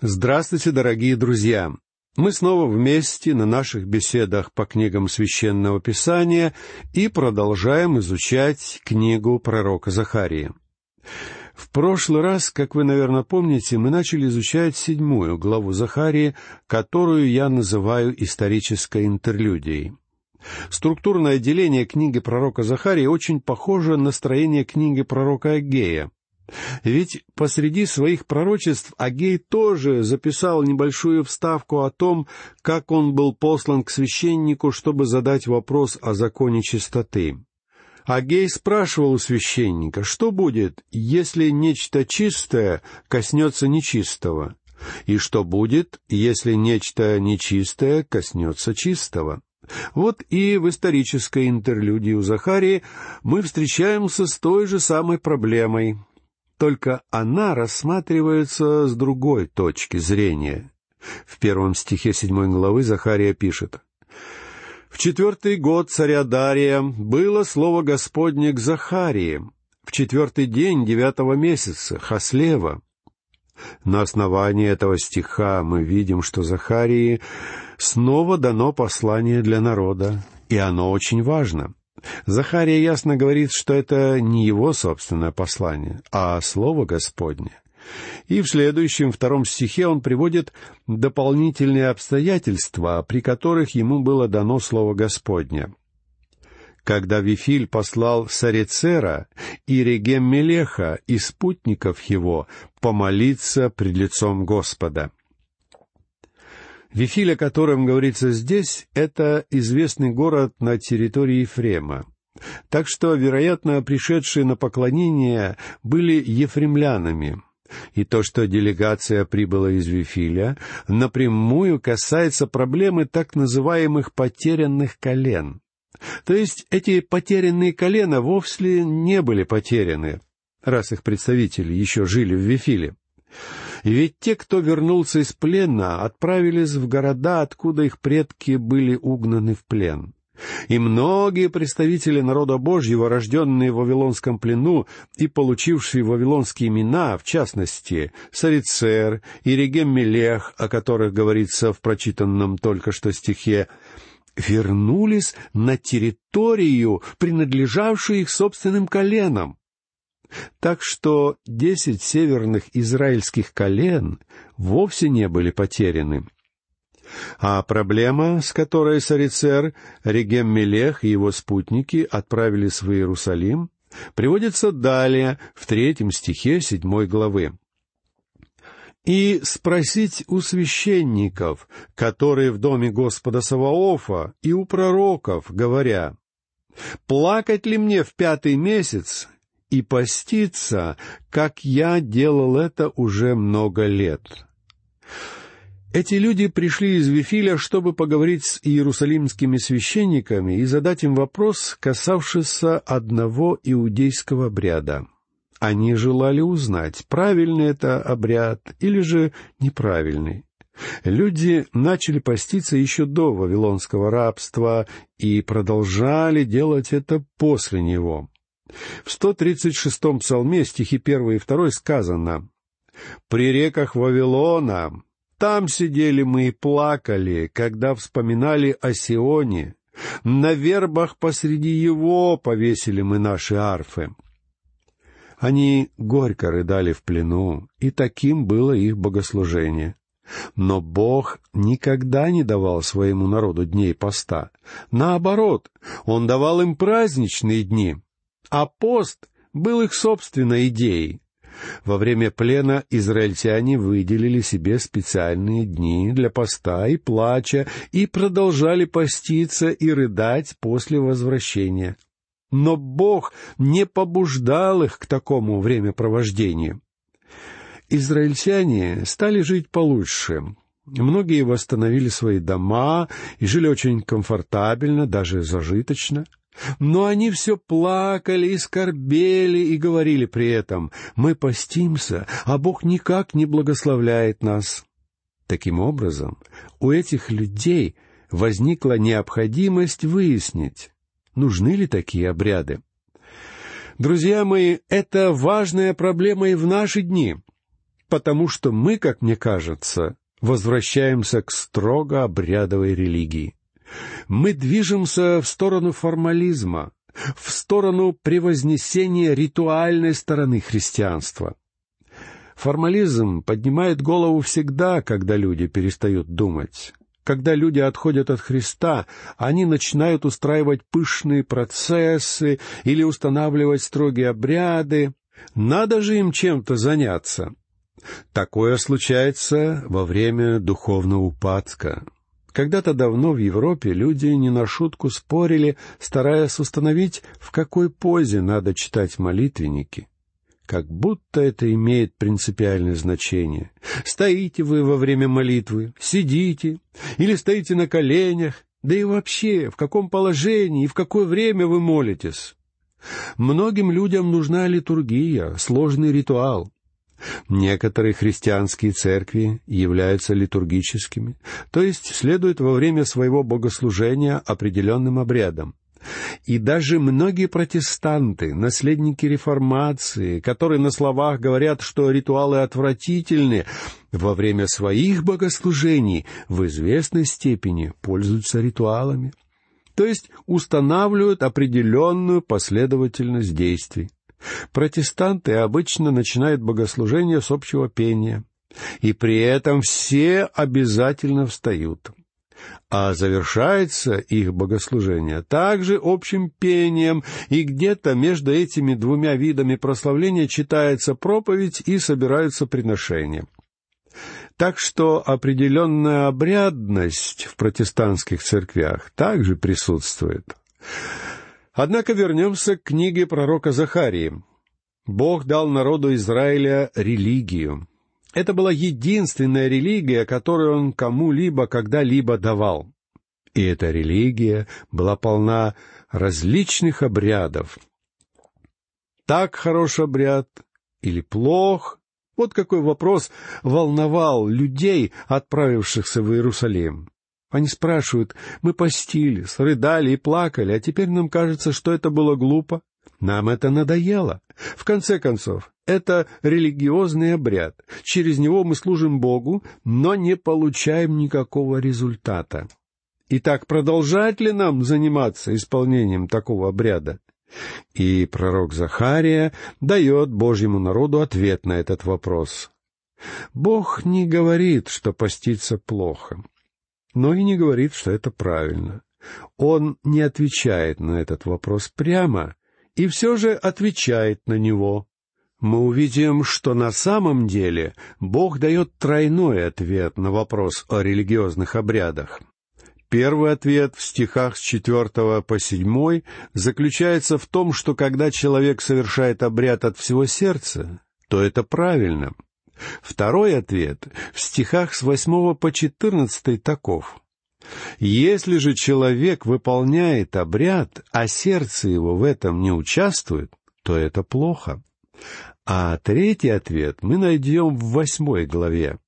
Здравствуйте, дорогие друзья! Мы снова вместе на наших беседах по книгам Священного Писания и продолжаем изучать книгу пророка Захарии. В прошлый раз, как вы, наверное, помните, мы начали изучать седьмую главу Захарии, которую я называю исторической интерлюдией. Структурное деление книги пророка Захарии очень похоже на строение книги пророка Агея. Ведь посреди своих пророчеств Агей тоже записал небольшую вставку о том, как он был послан к священнику, чтобы задать вопрос о законе чистоты. Агей спрашивал у священника, что будет, если нечто чистое коснется нечистого, и что будет, если нечто нечистое коснется чистого. Вот и в исторической интерлюдии у Захарии мы встречаемся с той же самой проблемой, только она рассматривается с другой точки зрения. В первом стихе седьмой главы Захария пишет. «В четвертый год царя Дария было слово Господне к Захарии, в четвертый день девятого месяца, Хаслева». На основании этого стиха мы видим, что Захарии снова дано послание для народа, и оно очень важно. Захария ясно говорит, что это не его собственное послание, а Слово Господне. И в следующем, втором стихе он приводит дополнительные обстоятельства, при которых ему было дано Слово Господне. Когда Вифиль послал Сарицера и Регем Мелеха и спутников его помолиться пред лицом Господа — Вифиль, о котором говорится здесь, это известный город на территории Ефрема. Так что, вероятно, пришедшие на поклонение были ефремлянами. И то, что делегация прибыла из Вифиля, напрямую касается проблемы так называемых потерянных колен. То есть эти потерянные колена вовсе не были потеряны, раз их представители еще жили в Вифиле. Ведь те, кто вернулся из плена, отправились в города, откуда их предки были угнаны в плен. И многие представители народа Божьего, рожденные в Вавилонском плену и получившие вавилонские имена, в частности, Сарицер и Регем Мелех, о которых говорится в прочитанном только что стихе, вернулись на территорию, принадлежавшую их собственным коленам. Так что десять северных израильских колен вовсе не были потеряны. А проблема, с которой Сарицер, Регем Мелех и его спутники отправились в Иерусалим, приводится далее, в третьем стихе седьмой главы. «И спросить у священников, которые в доме Господа Саваофа, и у пророков, говоря, «Плакать ли мне в пятый месяц и поститься, как я делал это уже много лет. Эти люди пришли из Вифиля, чтобы поговорить с иерусалимскими священниками и задать им вопрос, касавшийся одного иудейского обряда. Они желали узнать, правильный это обряд или же неправильный. Люди начали поститься еще до вавилонского рабства и продолжали делать это после него. В 136-м псалме, стихи 1 и 2 сказано «При реках Вавилона там сидели мы и плакали, когда вспоминали о Сионе. На вербах посреди его повесили мы наши арфы». Они горько рыдали в плену, и таким было их богослужение. Но Бог никогда не давал своему народу дней поста. Наоборот, Он давал им праздничные дни — а пост был их собственной идеей. Во время плена израильтяне выделили себе специальные дни для поста и плача и продолжали поститься и рыдать после возвращения. Но Бог не побуждал их к такому времяпровождению. Израильтяне стали жить получше. Многие восстановили свои дома и жили очень комфортабельно, даже зажиточно — но они все плакали и скорбели и говорили при этом, «Мы постимся, а Бог никак не благословляет нас». Таким образом, у этих людей возникла необходимость выяснить, нужны ли такие обряды. Друзья мои, это важная проблема и в наши дни. потому что мы, как мне кажется, возвращаемся к строго обрядовой религии. Мы движемся в сторону формализма, в сторону превознесения ритуальной стороны христианства. Формализм поднимает голову всегда, когда люди перестают думать. Когда люди отходят от Христа, они начинают устраивать пышные процессы или устанавливать строгие обряды. Надо же им чем-то заняться. Такое случается во время духовного упадка. Когда-то давно в Европе люди не на шутку спорили, стараясь установить, в какой позе надо читать молитвенники. Как будто это имеет принципиальное значение. Стоите вы во время молитвы, сидите, или стоите на коленях, да и вообще, в каком положении и в какое время вы молитесь. Многим людям нужна литургия, сложный ритуал. Некоторые христианские церкви являются литургическими, то есть следуют во время своего богослужения определенным обрядам. И даже многие протестанты, наследники реформации, которые на словах говорят, что ритуалы отвратительны, во время своих богослужений в известной степени пользуются ритуалами, то есть устанавливают определенную последовательность действий. Протестанты обычно начинают богослужение с общего пения, и при этом все обязательно встают. А завершается их богослужение также общим пением, и где-то между этими двумя видами прославления читается проповедь и собираются приношения. Так что определенная обрядность в протестантских церквях также присутствует. Однако вернемся к книге пророка Захарии. Бог дал народу Израиля религию. Это была единственная религия, которую он кому-либо когда-либо давал. И эта религия была полна различных обрядов. Так хорош обряд или плох? Вот какой вопрос волновал людей, отправившихся в Иерусалим. Они спрашивают, мы постились, рыдали и плакали, а теперь нам кажется, что это было глупо. Нам это надоело. В конце концов, это религиозный обряд. Через него мы служим Богу, но не получаем никакого результата. Итак, продолжать ли нам заниматься исполнением такого обряда? И пророк Захария дает Божьему народу ответ на этот вопрос. Бог не говорит, что поститься плохо но и не говорит, что это правильно. Он не отвечает на этот вопрос прямо, и все же отвечает на него. Мы увидим, что на самом деле Бог дает тройной ответ на вопрос о религиозных обрядах. Первый ответ в стихах с четвертого по седьмой заключается в том, что когда человек совершает обряд от всего сердца, то это правильно — Второй ответ в стихах с восьмого по четырнадцатый таков. Если же человек выполняет обряд, а сердце его в этом не участвует, то это плохо. А третий ответ мы найдем в восьмой главе.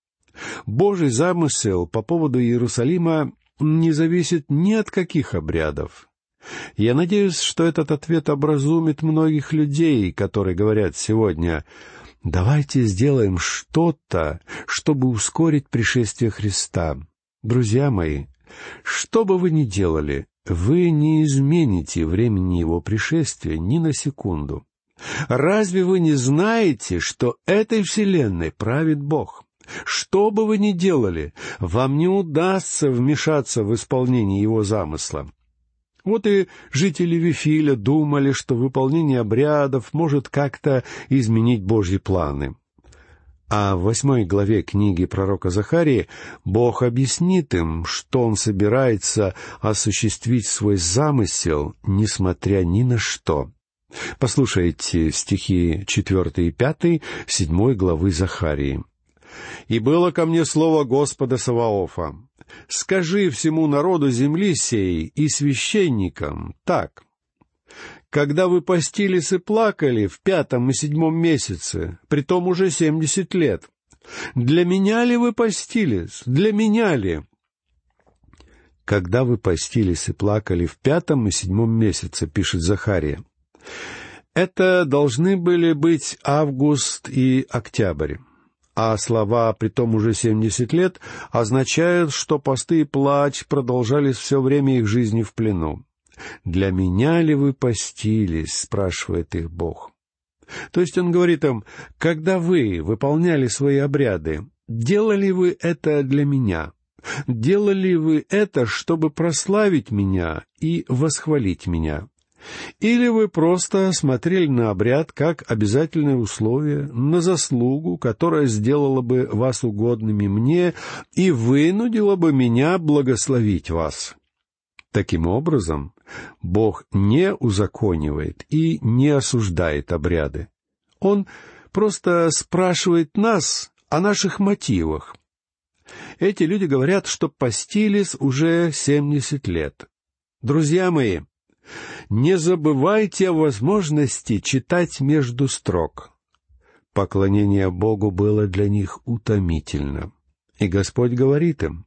Божий замысел по поводу Иерусалима не зависит ни от каких обрядов. Я надеюсь, что этот ответ образумит многих людей, которые говорят сегодня Давайте сделаем что-то, чтобы ускорить пришествие Христа. Друзья мои, что бы вы ни делали, вы не измените времени Его пришествия ни на секунду. Разве вы не знаете, что этой вселенной правит Бог? Что бы вы ни делали, вам не удастся вмешаться в исполнение Его замысла. Вот и жители Вифиля думали, что выполнение обрядов может как-то изменить Божьи планы. А в восьмой главе книги пророка Захарии Бог объяснит им, что Он собирается осуществить свой замысел, несмотря ни на что. Послушайте стихи четвертый и пятый седьмой главы Захарии. «И было ко мне слово Господа Саваофа, скажи всему народу земли сей и священникам так. Когда вы постились и плакали в пятом и седьмом месяце, при том уже семьдесят лет, для меня ли вы постились? Для меня ли? Когда вы постились и плакали в пятом и седьмом месяце, пишет Захария. Это должны были быть август и октябрь. А слова при том уже семьдесят лет означают, что посты и плач продолжались все время их жизни в плену. «Для меня ли вы постились?» — спрашивает их Бог. То есть он говорит им, когда вы выполняли свои обряды, делали вы это для меня? Делали вы это, чтобы прославить меня и восхвалить меня? Или вы просто смотрели на обряд как обязательное условие, на заслугу, которая сделала бы вас угодными мне и вынудила бы меня благословить вас? Таким образом, Бог не узаконивает и не осуждает обряды. Он просто спрашивает нас о наших мотивах. Эти люди говорят, что постились уже семьдесят лет. Друзья мои, не забывайте о возможности читать между строк. Поклонение Богу было для них утомительно. И Господь говорит им,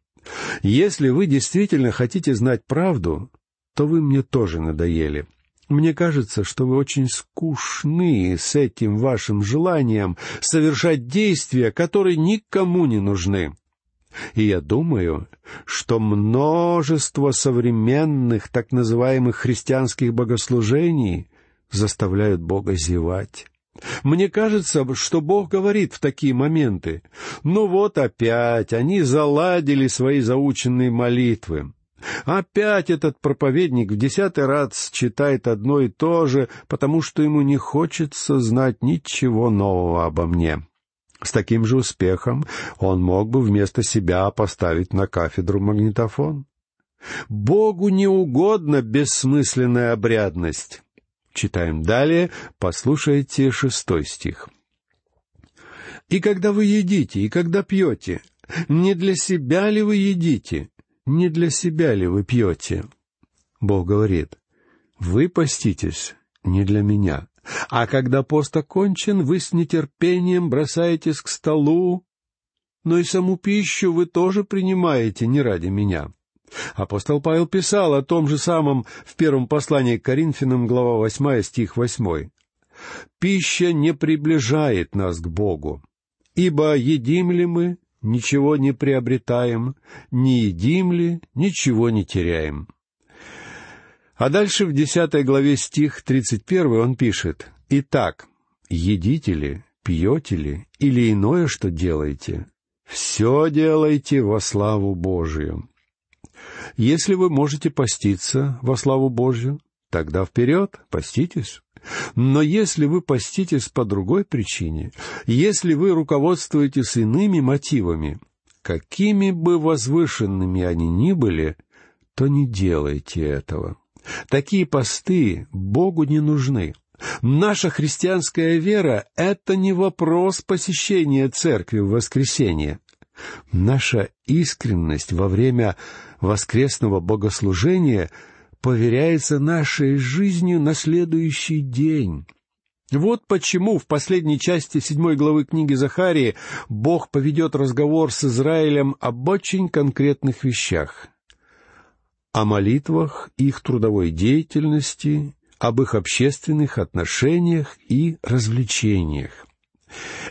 «Если вы действительно хотите знать правду, то вы мне тоже надоели. Мне кажется, что вы очень скучны с этим вашим желанием совершать действия, которые никому не нужны. И я думаю, что множество современных так называемых христианских богослужений заставляют Бога зевать. Мне кажется, что Бог говорит в такие моменты, ну вот опять они заладили свои заученные молитвы. Опять этот проповедник в десятый раз читает одно и то же, потому что ему не хочется знать ничего нового обо мне. С таким же успехом он мог бы вместо себя поставить на кафедру магнитофон. Богу не угодна бессмысленная обрядность. Читаем далее, послушайте шестой стих. «И когда вы едите, и когда пьете, не для себя ли вы едите, не для себя ли вы пьете?» Бог говорит, «Вы поститесь не для меня, а когда пост окончен, вы с нетерпением бросаетесь к столу, но и саму пищу вы тоже принимаете не ради меня. Апостол Павел писал о том же самом в первом послании к Коринфянам, глава восьмая, стих восьмой. «Пища не приближает нас к Богу, ибо едим ли мы, ничего не приобретаем, не едим ли, ничего не теряем». А дальше в десятой главе стих тридцать первый он пишет «Итак, едите ли, пьете ли или иное, что делаете, все делайте во славу Божию». Если вы можете поститься во славу Божью, тогда вперед, поститесь. Но если вы поститесь по другой причине, если вы руководствуетесь иными мотивами, какими бы возвышенными они ни были, то не делайте этого. Такие посты Богу не нужны. Наша христианская вера — это не вопрос посещения церкви в воскресенье. Наша искренность во время воскресного богослужения поверяется нашей жизнью на следующий день. Вот почему в последней части седьмой главы книги Захарии Бог поведет разговор с Израилем об очень конкретных вещах о молитвах, их трудовой деятельности, об их общественных отношениях и развлечениях.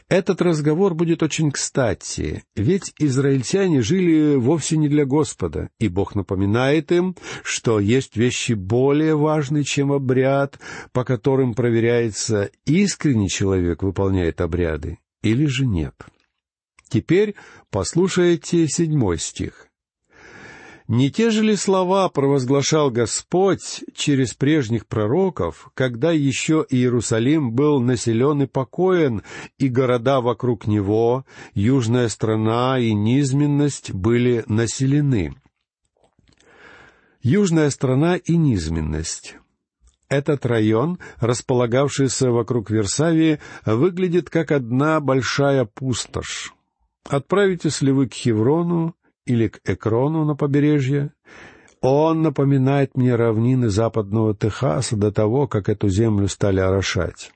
Этот разговор будет очень кстати, ведь израильтяне жили вовсе не для Господа, и Бог напоминает им, что есть вещи более важные, чем обряд, по которым проверяется, искренний человек выполняет обряды или же нет. Теперь послушайте седьмой стих. Не те же ли слова провозглашал Господь через прежних пророков, когда еще Иерусалим был населен и покоен, и города вокруг него, южная страна и низменность были населены? Южная страна и низменность. Этот район, располагавшийся вокруг Версавии, выглядит как одна большая пустошь. Отправитесь ли вы к Хеврону, или к Экрону на побережье. Он напоминает мне равнины западного Техаса до того, как эту землю стали орошать.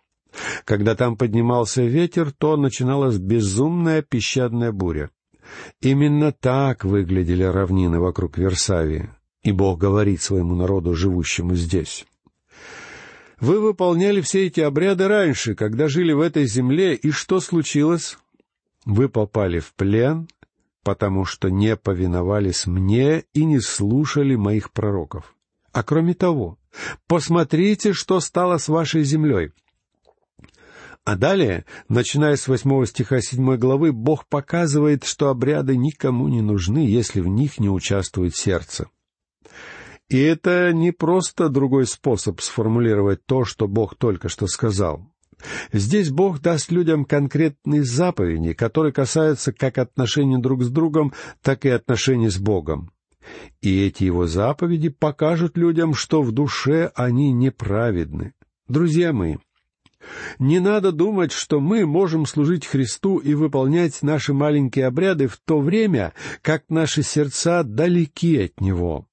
Когда там поднимался ветер, то начиналась безумная песчаная буря. Именно так выглядели равнины вокруг Версавии, и Бог говорит своему народу, живущему здесь. Вы выполняли все эти обряды раньше, когда жили в этой земле, и что случилось? Вы попали в плен, потому что не повиновались мне и не слушали моих пророков. А кроме того, посмотрите, что стало с вашей землей. А далее, начиная с восьмого стиха седьмой главы, Бог показывает, что обряды никому не нужны, если в них не участвует сердце. И это не просто другой способ сформулировать то, что Бог только что сказал. Здесь Бог даст людям конкретные заповеди, которые касаются как отношений друг с другом, так и отношений с Богом. И эти его заповеди покажут людям, что в душе они неправедны. Друзья мои, не надо думать, что мы можем служить Христу и выполнять наши маленькие обряды в то время, как наши сердца далеки от Него.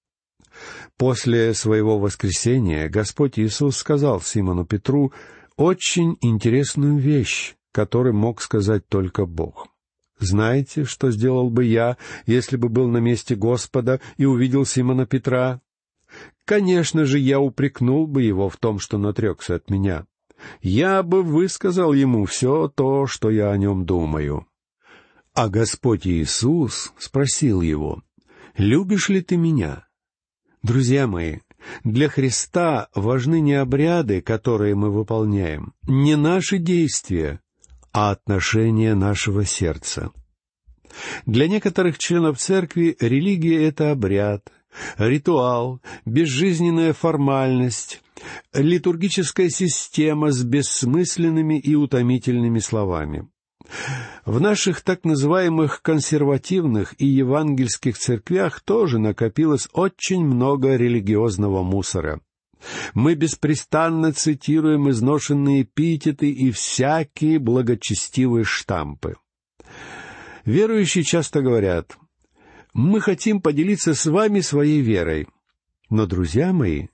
После своего воскресения Господь Иисус сказал Симону Петру, очень интересную вещь, которую мог сказать только Бог. Знаете, что сделал бы я, если бы был на месте Господа и увидел Симона Петра? Конечно же, я упрекнул бы его в том, что натрекся от меня. Я бы высказал ему все то, что я о нем думаю. А Господь Иисус спросил его, «Любишь ли ты меня?» Друзья мои, для Христа важны не обряды, которые мы выполняем, не наши действия, а отношение нашего сердца. Для некоторых членов церкви религия — это обряд, ритуал, безжизненная формальность, литургическая система с бессмысленными и утомительными словами. В наших так называемых консервативных и евангельских церквях тоже накопилось очень много религиозного мусора. Мы беспрестанно цитируем изношенные эпитеты и всякие благочестивые штампы. Верующие часто говорят, «Мы хотим поделиться с вами своей верой». Но, друзья мои,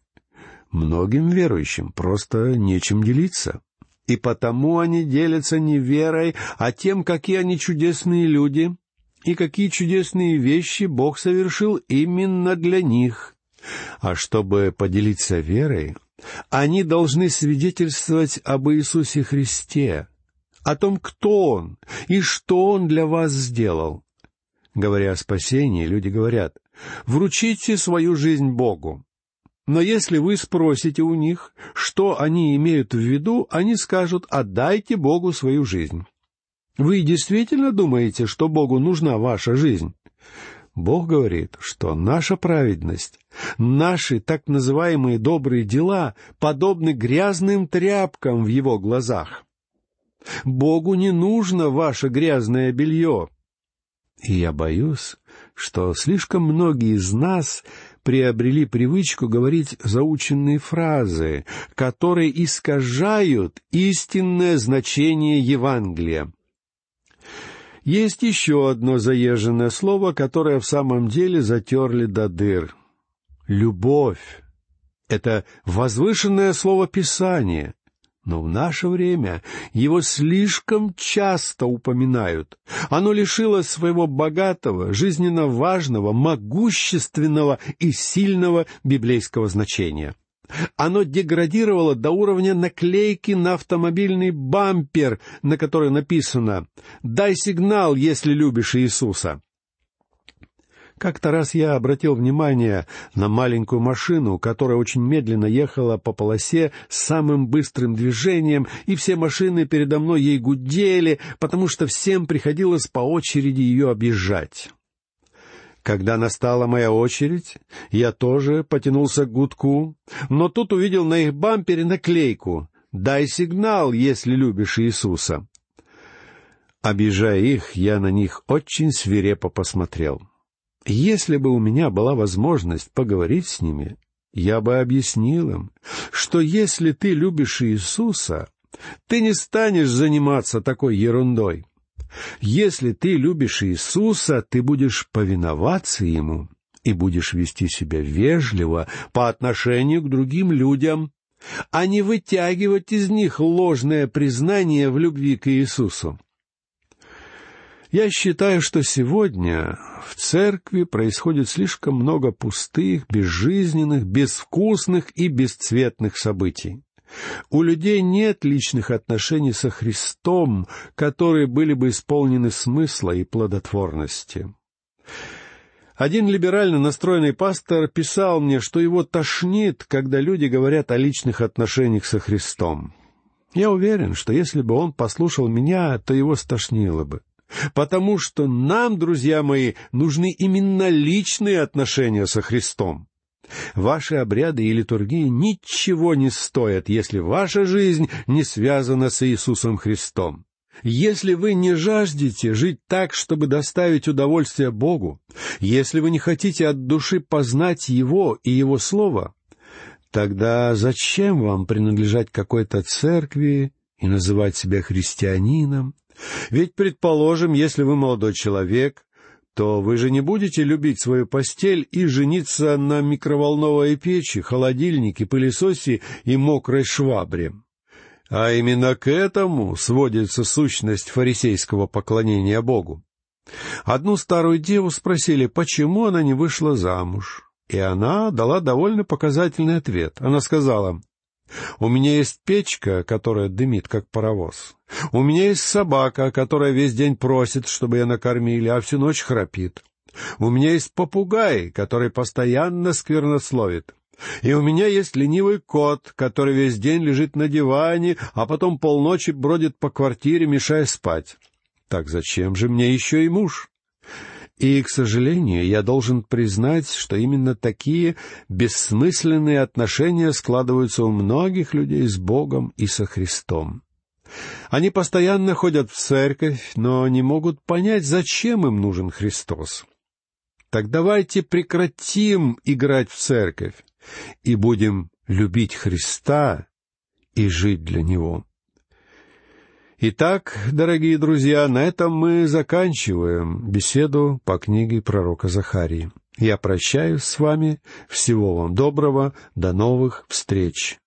многим верующим просто нечем делиться и потому они делятся не верой, а тем, какие они чудесные люди и какие чудесные вещи Бог совершил именно для них. А чтобы поделиться верой, они должны свидетельствовать об Иисусе Христе, о том, кто Он и что Он для вас сделал. Говоря о спасении, люди говорят, «Вручите свою жизнь Богу». Но если вы спросите у них, что они имеют в виду, они скажут «отдайте Богу свою жизнь». Вы действительно думаете, что Богу нужна ваша жизнь? Бог говорит, что наша праведность, наши так называемые добрые дела подобны грязным тряпкам в Его глазах. Богу не нужно ваше грязное белье. И я боюсь, что слишком многие из нас приобрели привычку говорить заученные фразы, которые искажают истинное значение Евангелия. Есть еще одно заезженное слово, которое в самом деле затерли до дыр. Любовь. Это возвышенное слово Писания. Но в наше время его слишком часто упоминают. Оно лишило своего богатого, жизненно важного, могущественного и сильного библейского значения. Оно деградировало до уровня наклейки на автомобильный бампер, на которой написано «Дай сигнал, если любишь Иисуса». Как-то раз я обратил внимание на маленькую машину, которая очень медленно ехала по полосе с самым быстрым движением, и все машины передо мной ей гудели, потому что всем приходилось по очереди ее объезжать. Когда настала моя очередь, я тоже потянулся к гудку, но тут увидел на их бампере наклейку «Дай сигнал, если любишь Иисуса». Объезжая их, я на них очень свирепо посмотрел. Если бы у меня была возможность поговорить с ними, я бы объяснил им, что если ты любишь Иисуса, ты не станешь заниматься такой ерундой. Если ты любишь Иисуса, ты будешь повиноваться Ему и будешь вести себя вежливо по отношению к другим людям, а не вытягивать из них ложное признание в любви к Иисусу. Я считаю, что сегодня в церкви происходит слишком много пустых, безжизненных, безвкусных и бесцветных событий. У людей нет личных отношений со Христом, которые были бы исполнены смысла и плодотворности. Один либерально настроенный пастор писал мне, что его тошнит, когда люди говорят о личных отношениях со Христом. Я уверен, что если бы он послушал меня, то его стошнило бы. Потому что нам, друзья мои, нужны именно личные отношения со Христом. Ваши обряды и литургии ничего не стоят, если ваша жизнь не связана с Иисусом Христом. Если вы не жаждете жить так, чтобы доставить удовольствие Богу, если вы не хотите от души познать Его и Его Слово, тогда зачем вам принадлежать какой-то церкви и называть себя христианином? Ведь, предположим, если вы молодой человек, то вы же не будете любить свою постель и жениться на микроволновой печи, холодильнике, пылесосе и мокрой швабре. А именно к этому сводится сущность фарисейского поклонения Богу. Одну старую деву спросили, почему она не вышла замуж, и она дала довольно показательный ответ. Она сказала, «У меня есть печка, которая дымит, как паровоз. У меня есть собака, которая весь день просит, чтобы ее накормили, а всю ночь храпит. У меня есть попугай, который постоянно сквернословит. И у меня есть ленивый кот, который весь день лежит на диване, а потом полночи бродит по квартире, мешая спать. Так зачем же мне еще и муж? И, к сожалению, я должен признать, что именно такие бессмысленные отношения складываются у многих людей с Богом и со Христом. Они постоянно ходят в церковь, но не могут понять, зачем им нужен Христос. Так давайте прекратим играть в церковь и будем любить Христа и жить для Него. Итак, дорогие друзья, на этом мы заканчиваем беседу по книге пророка Захарии. Я прощаюсь с вами. Всего вам доброго. До новых встреч.